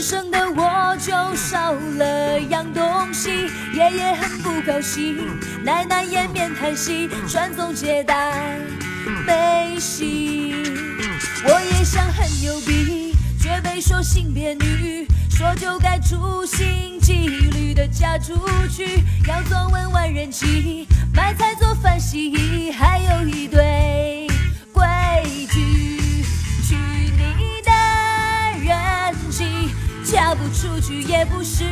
生的我就少了样东西，爷爷很不高兴，奶奶掩面叹息，传宗接代没戏。我也想很牛逼，却被说性别女，说就该处心积虑的嫁出去，要做文玩人妻，买菜做饭洗衣，还有一堆规矩。嫁不出去也不是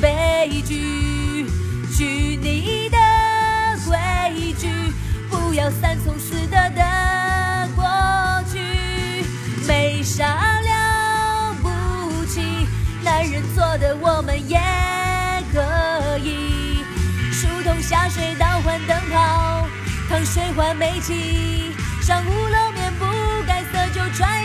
悲剧。去你的规矩，不要三从四德的过去，没啥了不起，男人做的我们也可以。疏通下水道换灯泡，烫水换煤气，上五楼面不改色就喘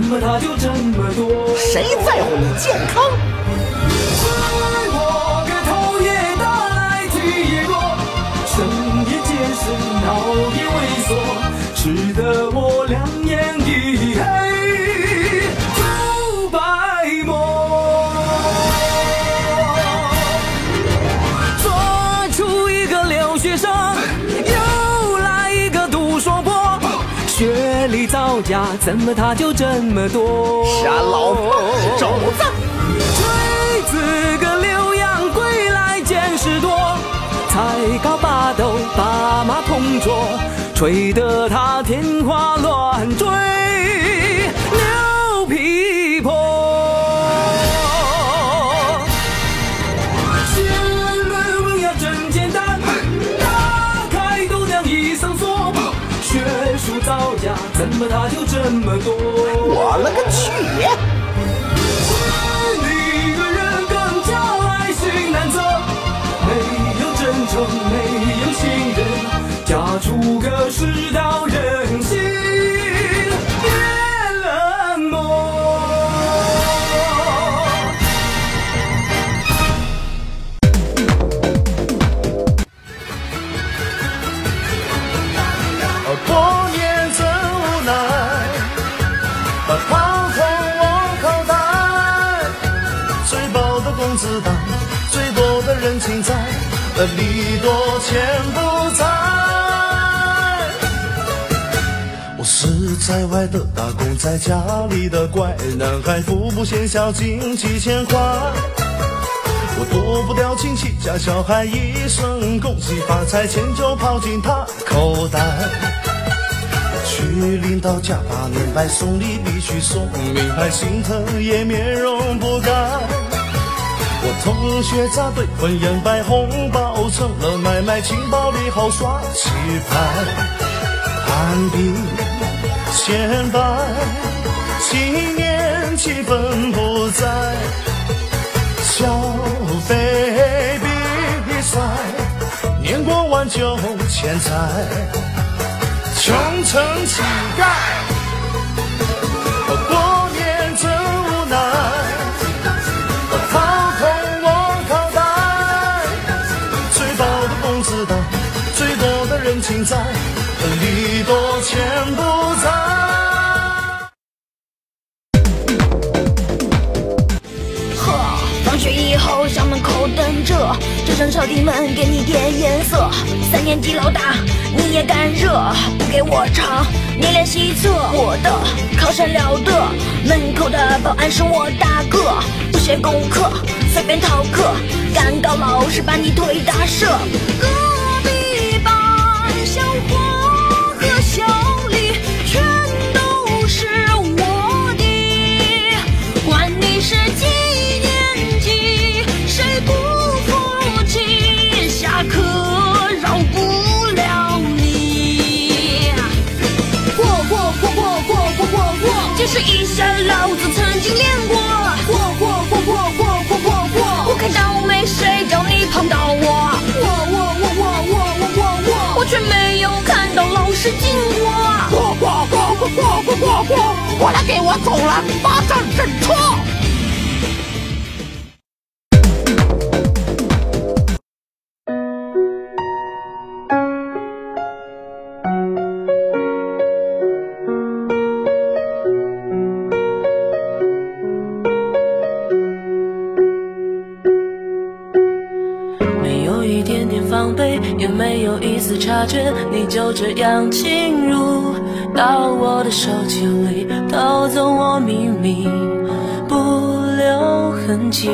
怎么它就这么多？谁在乎你健康？在我个头也大，来体也弱，声音结实，脑也萎缩，吃得我两眼一黑，肤白沫。做出一个留学生，历造假，怎么他就这么多？杀老婆是肘子。锤子个留洋归来见识多，才高八斗，把马同桌，吹得他天花乱坠，怎么它就这么多？我了个去！你个人更加爱情难测，没有真诚，没有信任，嫁出个世道在外的打工，在家里的乖，男孩父母嫌小，经几千块。我躲不掉亲戚家小孩一声恭喜发财，钱就跑进他口袋。去领导家把年拜，送礼必须送名牌，心疼也面容不改。我同学扎堆婚宴摆红包成了买卖，情包里好耍棋牌，攀比显摆，新年气氛不在。消费比赛，年过万就欠债，穷成乞丐。过年真无奈，掏空我口袋，最薄的工资单，最多的人情债，三年级老大，你也敢惹？不给我唱，你练习册。我的靠山了得，门口的保安是我大哥。不学功课，随便逃课，敢告老师把你腿打折。隔壁班小黄练过。过过过过过过过过，我可倒霉谁叫你碰到我。我我我我我我我我，我却没有看到老师经过。过过过过过过过过，过来给我走了，把这儿认发觉，你就这样侵入到我的手机里，偷走我秘密，不留痕迹。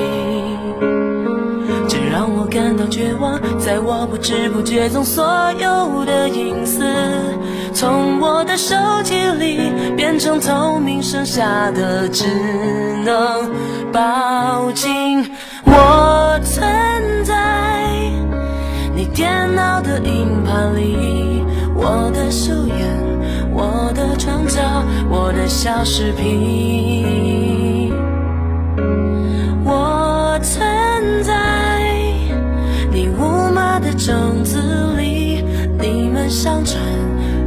这让我感到绝望，在我不知不觉中，所有的隐私从我的手机里变成透明，剩下的只能抱紧我曾我的创造，我的小视频。我存在你无码的种子里，你们上传，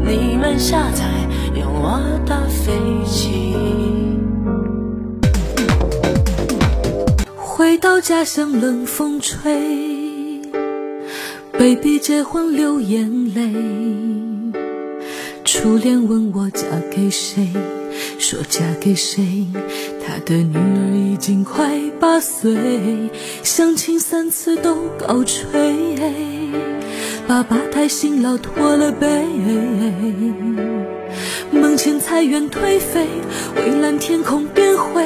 你们下载，用我的飞机。回到家乡，冷风吹，baby 结婚流眼泪。初恋问我嫁给谁，说嫁给谁，他的女儿已经快八岁，相亲三次都告吹，爸爸太辛劳驼了背，门前菜园颓废，蔚蓝天空变灰。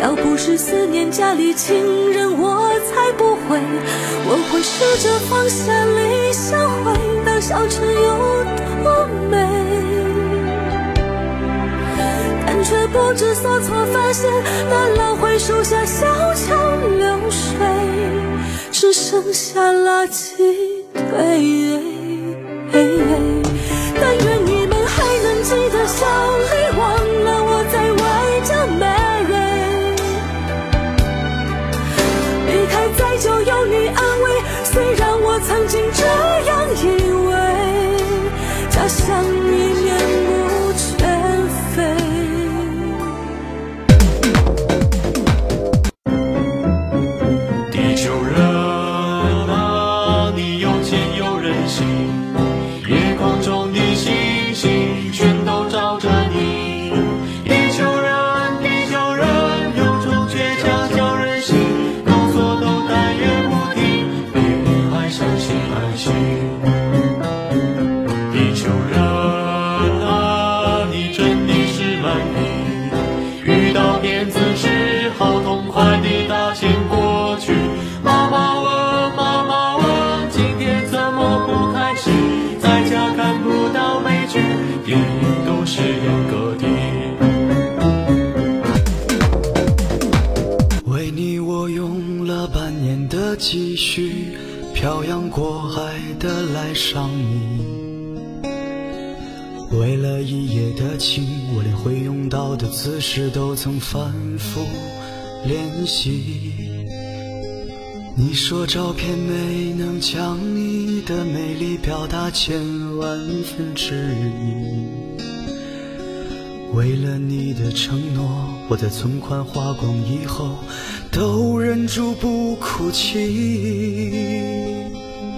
要不是思念家里亲人，我才不会。我会试着放下理想，回到小城有多美。但却不知所措，发现那老槐树下小桥流水，只剩下垃圾堆。漂洋过海的来上你。为了一夜的情，我连会用到的姿势都曾反复练习。你说照片没能将你的美丽表达千万分之一。为了你的承诺，我的存款花光以后，都忍住不哭泣。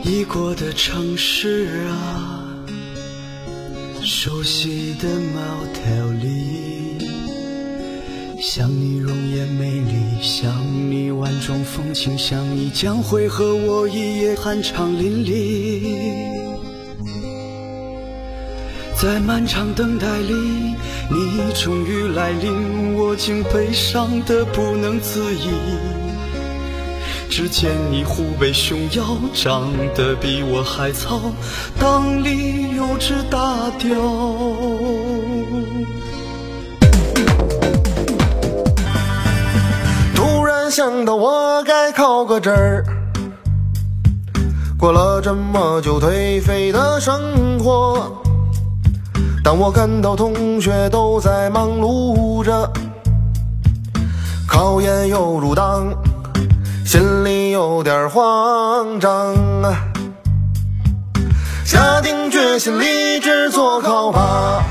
已过的城市啊，熟悉的 motel 里，想你容颜美丽，想你万种风情，想你将会和我一夜酣畅淋漓。在漫长等待里，你终于来临，我竟悲伤的不能自已。只见你虎背熊腰，长得比我还糙，裆里有只大雕。突然想到我该考个证儿，过了这么久颓废的生活。当我看到同学都在忙碌着，考研又入党，心里有点慌张啊。下定决心立志做考霸，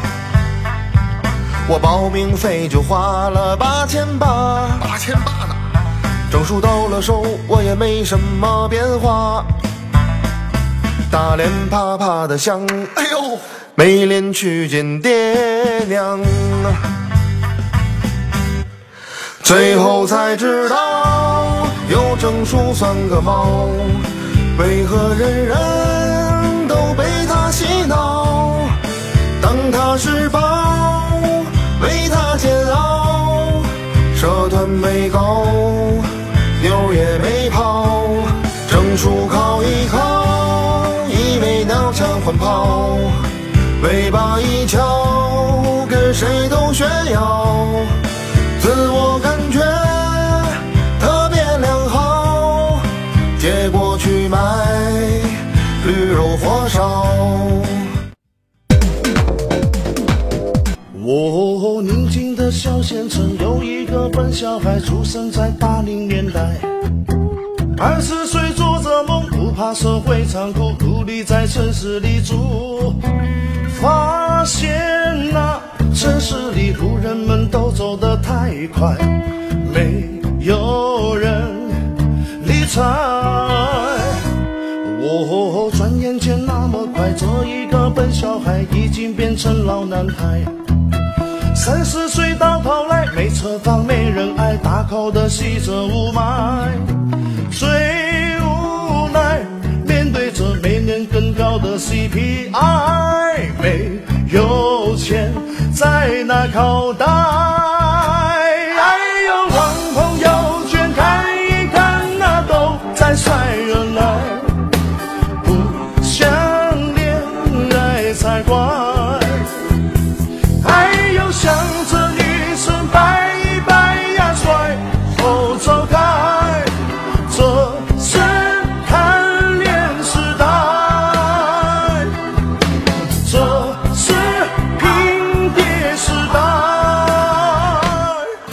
我报名费就花了八千八，八千八呢。证书到了手，我也没什么变化，大脸啪啪的响，哎呦！没脸去见爹娘，最后才知道有证书算个毛，为何人人都被他洗脑？当他是宝，为他煎熬，社团没搞，妞也没泡，证书考一考，一枚鸟枪换炮。尾巴一翘，跟谁都炫耀，自我感觉特别良好，结果去买驴肉火烧。我宁静的小县城有一个笨小孩，出生在八零年代，二十岁做着梦，不怕社会残酷，努力在城市里住。发现那城市里路人们都走得太快，没有人理睬。我转眼间那么快，这一个笨小孩已经变成老男孩。三十岁到头来，没车房，没人爱，大口的吸着雾霾。最在那口袋，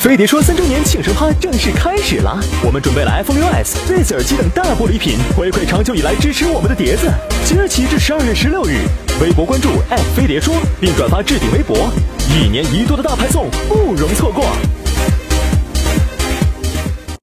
飞碟说三周年庆生趴正式开始了，我们准备了 iPhone 6s、r a z e 耳机等大波礼品，回馈长久以来支持我们的碟子。即日起至十二月十六日，微博关注飞碟说，并转发置顶微博，一年一度的大派送不容错过。